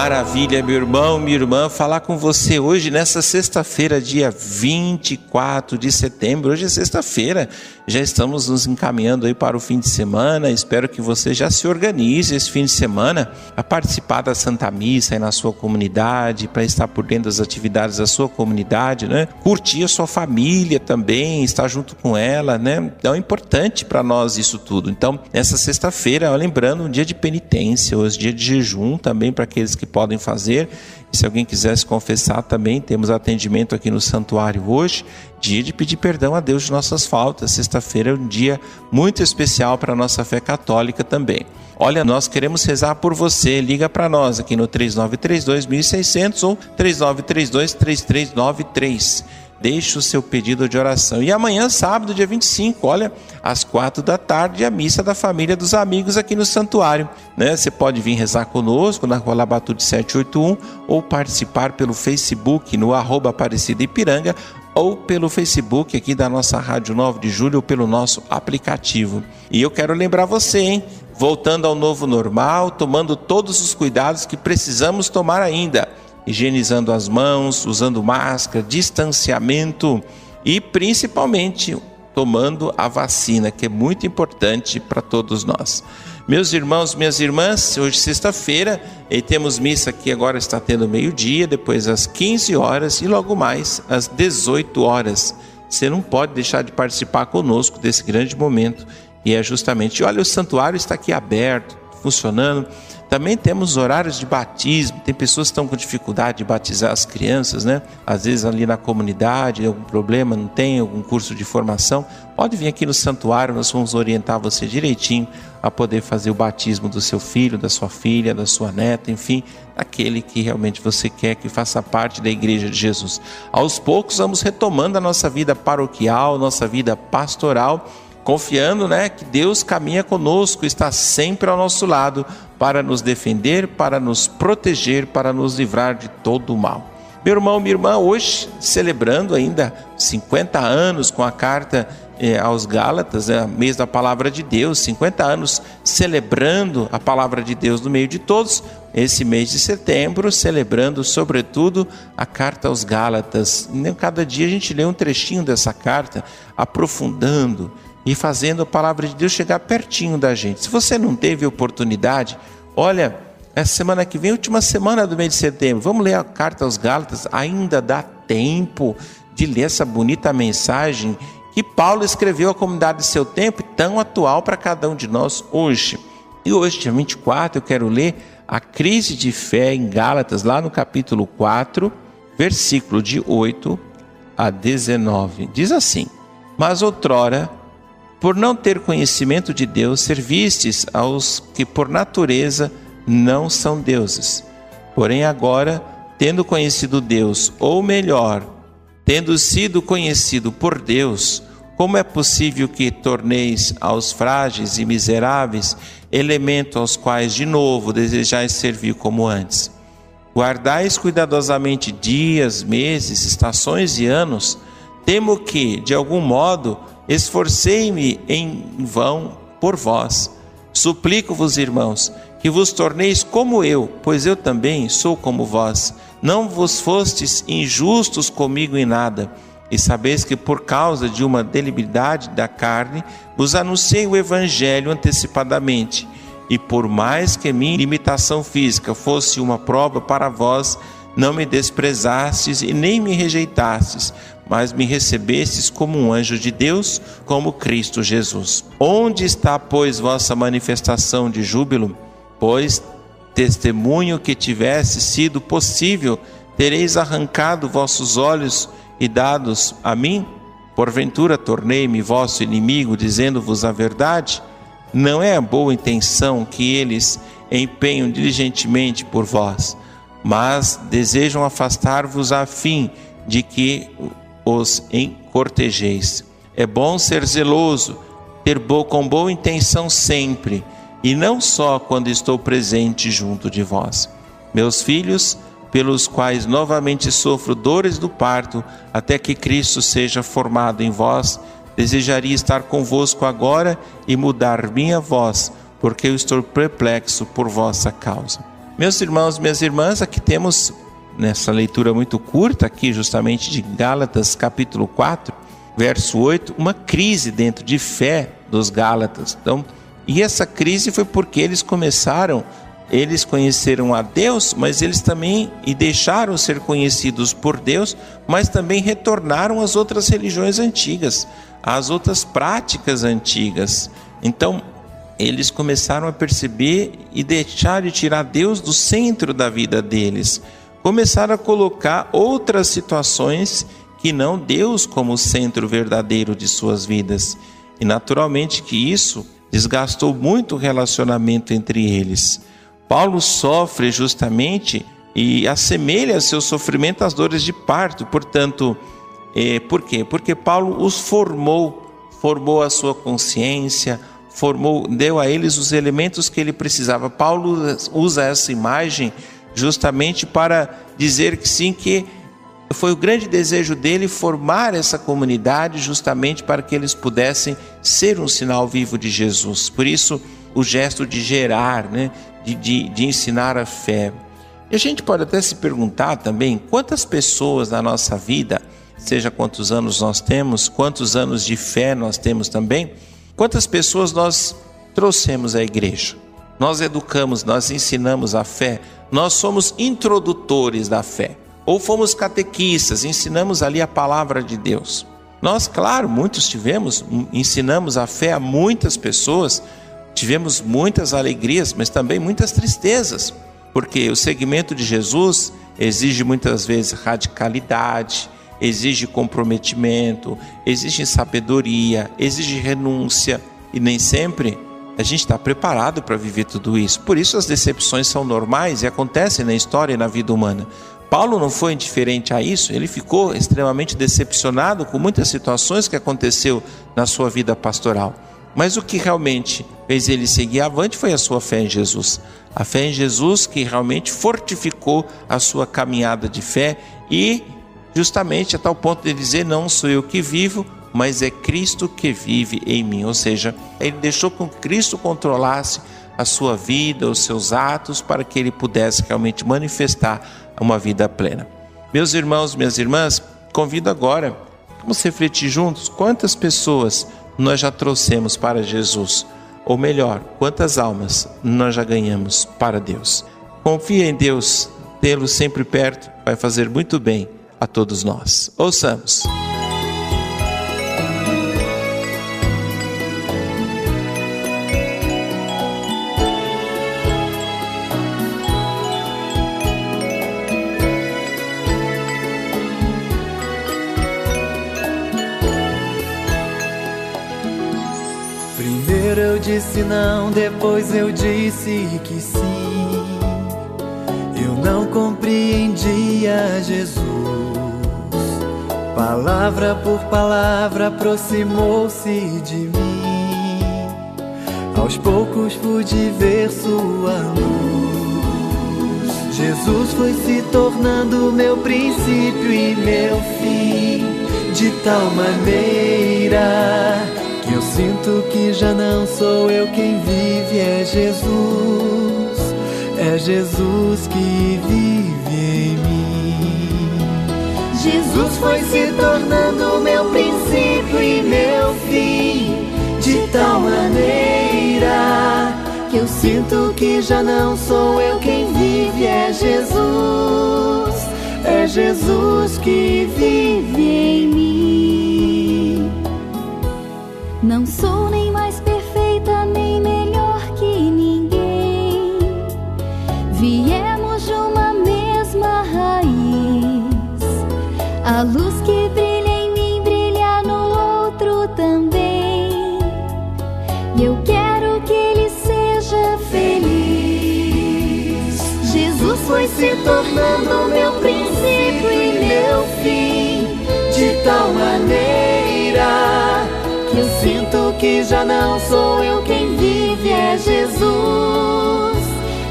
Maravilha, meu irmão, minha irmã, falar com você hoje nessa sexta-feira, dia 24 de setembro. Hoje é sexta-feira, já estamos nos encaminhando aí para o fim de semana. Espero que você já se organize esse fim de semana a participar da Santa Missa aí na sua comunidade, para estar por dentro das atividades da sua comunidade, né? Curtir a sua família também, estar junto com ela, né? Então é importante para nós isso tudo. Então, nessa sexta-feira, lembrando, um dia de penitência, hoje dia de jejum também para aqueles que podem fazer. E se alguém quiser se confessar também, temos atendimento aqui no santuário hoje, dia de pedir perdão a Deus de nossas faltas. Sexta-feira é um dia muito especial para a nossa fé católica também. Olha, nós queremos rezar por você. Liga para nós aqui no 3932 1600 ou 3932 3393 deixe o seu pedido de oração. E amanhã, sábado, dia 25, olha, às quatro da tarde, a missa da família dos amigos aqui no santuário. Né? Você pode vir rezar conosco na Rua Labatude 781 ou participar pelo Facebook no arroba Aparecida Ipiranga ou pelo Facebook aqui da nossa Rádio 9 de Julho ou pelo nosso aplicativo. E eu quero lembrar você, hein? Voltando ao novo normal, tomando todos os cuidados que precisamos tomar ainda higienizando as mãos, usando máscara, distanciamento e principalmente tomando a vacina, que é muito importante para todos nós. Meus irmãos, minhas irmãs, hoje sexta-feira, e temos missa aqui agora está tendo meio-dia, depois às 15 horas e logo mais às 18 horas. Você não pode deixar de participar conosco desse grande momento. E é justamente, olha, o santuário está aqui aberto, funcionando. Também temos horários de batismo. Tem pessoas que estão com dificuldade de batizar as crianças, né? Às vezes ali na comunidade, algum problema, não tem algum curso de formação. Pode vir aqui no santuário, nós vamos orientar você direitinho a poder fazer o batismo do seu filho, da sua filha, da sua neta, enfim, daquele que realmente você quer que faça parte da igreja de Jesus. Aos poucos vamos retomando a nossa vida paroquial, nossa vida pastoral confiando né, que Deus caminha conosco, está sempre ao nosso lado para nos defender, para nos proteger, para nos livrar de todo o mal. Meu irmão, minha irmã, hoje celebrando ainda 50 anos com a carta eh, aos Gálatas, é mês da palavra de Deus, 50 anos celebrando a palavra de Deus no meio de todos, esse mês de setembro, celebrando sobretudo a carta aos Gálatas. Cada dia a gente lê um trechinho dessa carta, aprofundando, e fazendo a palavra de Deus chegar pertinho da gente. Se você não teve oportunidade, olha, essa semana que vem, última semana do mês de setembro, vamos ler a carta aos Gálatas, ainda dá tempo de ler essa bonita mensagem que Paulo escreveu à comunidade de seu tempo, tão atual para cada um de nós hoje. E hoje, dia 24, eu quero ler a crise de fé em Gálatas, lá no capítulo 4, versículo de 8 a 19. Diz assim: Mas outrora por não ter conhecimento de Deus, servistes aos que por natureza não são deuses. Porém, agora, tendo conhecido Deus, ou melhor, tendo sido conhecido por Deus, como é possível que torneis aos frágeis e miseráveis elemento aos quais de novo desejais servir como antes? Guardais cuidadosamente dias, meses, estações e anos, temo que, de algum modo, Esforcei-me em vão por vós. Suplico-vos, irmãos, que vos torneis como eu, pois eu também sou como vós. Não vos fostes injustos comigo em nada, e sabeis que por causa de uma delibilidade da carne vos anunciei o evangelho antecipadamente. E por mais que minha limitação física fosse uma prova para vós, não me desprezastes e nem me rejeitastes, mas me recebestes como um anjo de Deus, como Cristo Jesus. Onde está, pois, vossa manifestação de júbilo? Pois testemunho que tivesse sido possível, tereis arrancado vossos olhos e dados a mim? Porventura tornei-me vosso inimigo, dizendo-vos a verdade? Não é a boa intenção que eles empenham diligentemente por vós, mas desejam afastar-vos a fim de que os encortejeis. É bom ser zeloso, ter bo com boa intenção sempre, e não só quando estou presente junto de vós. Meus filhos, pelos quais novamente sofro dores do parto, até que Cristo seja formado em vós, desejaria estar convosco agora e mudar minha voz, porque eu estou perplexo por vossa causa. Meus irmãos, minhas irmãs, aqui temos nessa leitura muito curta aqui justamente de Gálatas capítulo 4, verso 8, uma crise dentro de fé dos Gálatas. Então, e essa crise foi porque eles começaram eles conheceram a Deus, mas eles também e deixaram ser conhecidos por Deus, mas também retornaram às outras religiões antigas, às outras práticas antigas. Então, eles começaram a perceber e deixar de tirar Deus do centro da vida deles. Começaram a colocar outras situações que não Deus como centro verdadeiro de suas vidas. E naturalmente que isso desgastou muito o relacionamento entre eles. Paulo sofre justamente e assemelha seu sofrimento às dores de parto. Portanto, é, por quê? Porque Paulo os formou, formou a sua consciência, formou, deu a eles os elementos que ele precisava. Paulo usa essa imagem justamente para dizer que sim, que foi o grande desejo dele formar essa comunidade justamente para que eles pudessem ser um sinal vivo de Jesus. Por isso, o gesto de gerar, né? de, de, de ensinar a fé. E a gente pode até se perguntar também quantas pessoas na nossa vida, seja quantos anos nós temos, quantos anos de fé nós temos também, quantas pessoas nós trouxemos à igreja. Nós educamos, nós ensinamos a fé, nós somos introdutores da fé. Ou fomos catequistas, ensinamos ali a palavra de Deus. Nós, claro, muitos tivemos, ensinamos a fé a muitas pessoas, tivemos muitas alegrias, mas também muitas tristezas, porque o segmento de Jesus exige muitas vezes radicalidade, exige comprometimento, exige sabedoria, exige renúncia, e nem sempre a gente está preparado para viver tudo isso. Por isso as decepções são normais e acontecem na história e na vida humana. Paulo não foi indiferente a isso, ele ficou extremamente decepcionado com muitas situações que aconteceu na sua vida pastoral. Mas o que realmente fez ele seguir avante foi a sua fé em Jesus. A fé em Jesus que realmente fortificou a sua caminhada de fé e justamente a tal ponto de dizer: Não sou eu que vivo, mas é Cristo que vive em mim. Ou seja, ele deixou que Cristo controlasse a sua vida, os seus atos, para que ele pudesse realmente manifestar uma vida plena. Meus irmãos, minhas irmãs, convido agora, vamos refletir juntos quantas pessoas nós já trouxemos para Jesus? Ou melhor, quantas almas nós já ganhamos para Deus? Confia em Deus, tê-lo sempre perto vai fazer muito bem a todos nós. Ouçamos. Disse não, depois eu disse que sim. Eu não compreendia Jesus. Palavra por palavra aproximou-se de mim. Aos poucos pude ver sua luz. Jesus foi se tornando meu princípio e meu fim, de tal maneira eu sinto que já não sou eu quem vive, é Jesus, é Jesus que vive em mim. Jesus foi se tornando meu princípio e meu fim, de tal maneira que eu sinto que já não sou eu quem vive, é Jesus, é Jesus que vive tal maneira sinto que já não sou eu quem vive, é Jesus.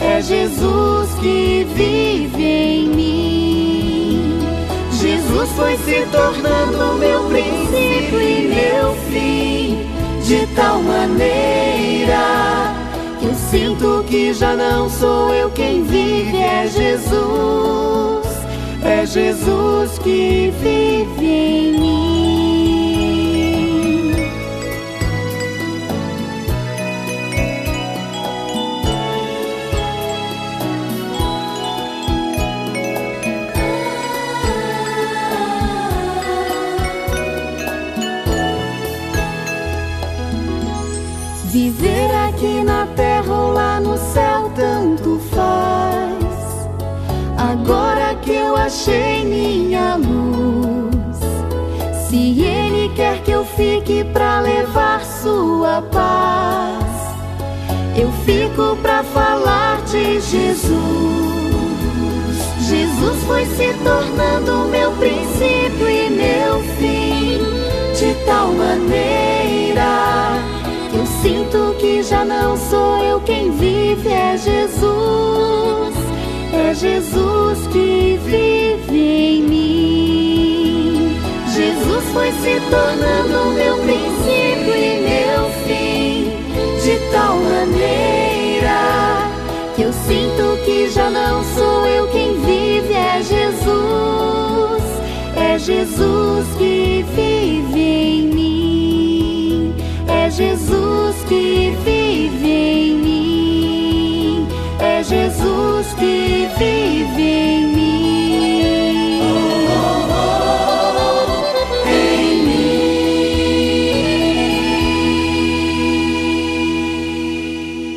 É Jesus que vive em mim. Jesus foi se tornando meu princípio e meu fim, de tal maneira que eu sinto que já não sou eu quem vive, é Jesus. Jesus que vive em mim. Agora que eu achei minha luz, se Ele quer que eu fique pra levar sua paz, eu fico pra falar de Jesus. Jesus foi se tornando meu princípio e meu fim, de tal maneira eu sinto que já não sou eu quem vive, é Jesus. É Jesus que vive em mim. Jesus foi se tornando meu princípio e meu fim, de tal maneira que eu sinto que já não sou eu quem vive, é Jesus. É Jesus que vive em mim. É Jesus que vive em mim. É Jesus que vive em mim.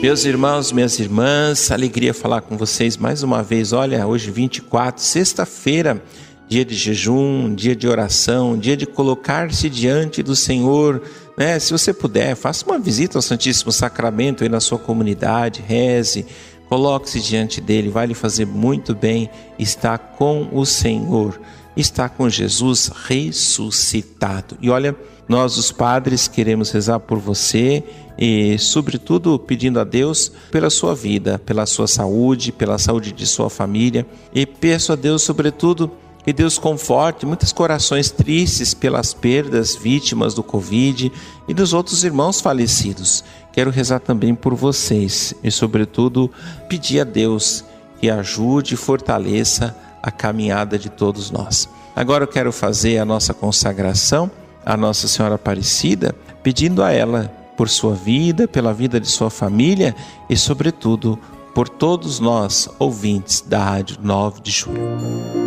Meus irmãos, minhas irmãs, alegria falar com vocês mais uma vez. Olha, hoje 24, sexta-feira dia de jejum, dia de oração, dia de colocar-se diante do Senhor. Né? Se você puder, faça uma visita ao Santíssimo Sacramento aí na sua comunidade, reze, coloque-se diante dele, vai lhe fazer muito bem estar com o Senhor, estar com Jesus ressuscitado. E olha, nós os padres queremos rezar por você e, sobretudo, pedindo a Deus pela sua vida, pela sua saúde, pela saúde de sua família e peço a Deus, sobretudo, que Deus conforte muitos corações tristes pelas perdas vítimas do Covid e dos outros irmãos falecidos. Quero rezar também por vocês e, sobretudo, pedir a Deus que ajude e fortaleça a caminhada de todos nós. Agora eu quero fazer a nossa consagração à Nossa Senhora Aparecida, pedindo a ela por sua vida, pela vida de sua família e, sobretudo, por todos nós, ouvintes da Rádio 9 de Julho.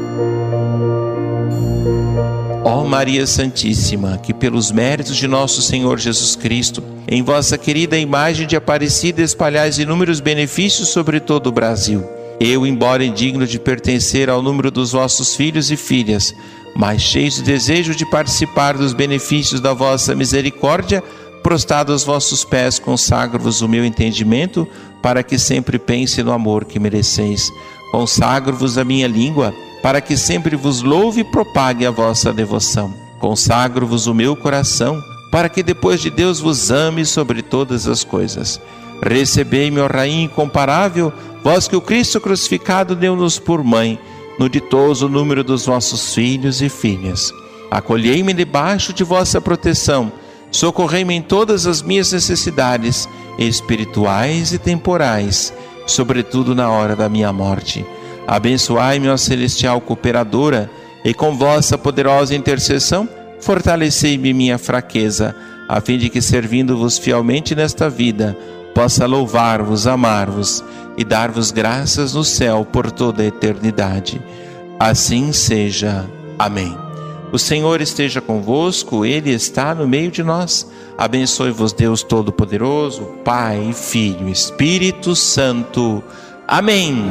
Ó Maria Santíssima, que pelos méritos de nosso Senhor Jesus Cristo, em vossa querida imagem de Aparecida espalhais inúmeros benefícios sobre todo o Brasil. Eu, embora indigno de pertencer ao número dos vossos filhos e filhas, mas cheio de desejo de participar dos benefícios da vossa misericórdia, prostrado aos vossos pés, consagro-vos o meu entendimento, para que sempre pense no amor que mereceis. Consagro-vos a minha língua, para que sempre vos louve e propague a vossa devoção. Consagro-vos o meu coração, para que depois de Deus vos ame sobre todas as coisas. Recebei-me, ó Rainha incomparável, vós que o Cristo crucificado deu-nos por mãe, no ditoso número dos vossos filhos e filhas. Acolhei-me debaixo de vossa proteção, socorrei-me em todas as minhas necessidades, espirituais e temporais, sobretudo na hora da minha morte Abençoai-me, ó celestial cooperadora, e com vossa poderosa intercessão, fortalecei-me minha fraqueza, a fim de que, servindo-vos fielmente nesta vida, possa louvar-vos, amar-vos e dar-vos graças no céu por toda a eternidade. Assim seja. Amém. O Senhor esteja convosco, Ele está no meio de nós. Abençoe-vos, Deus Todo-Poderoso, Pai, Filho, Espírito Santo. Amém.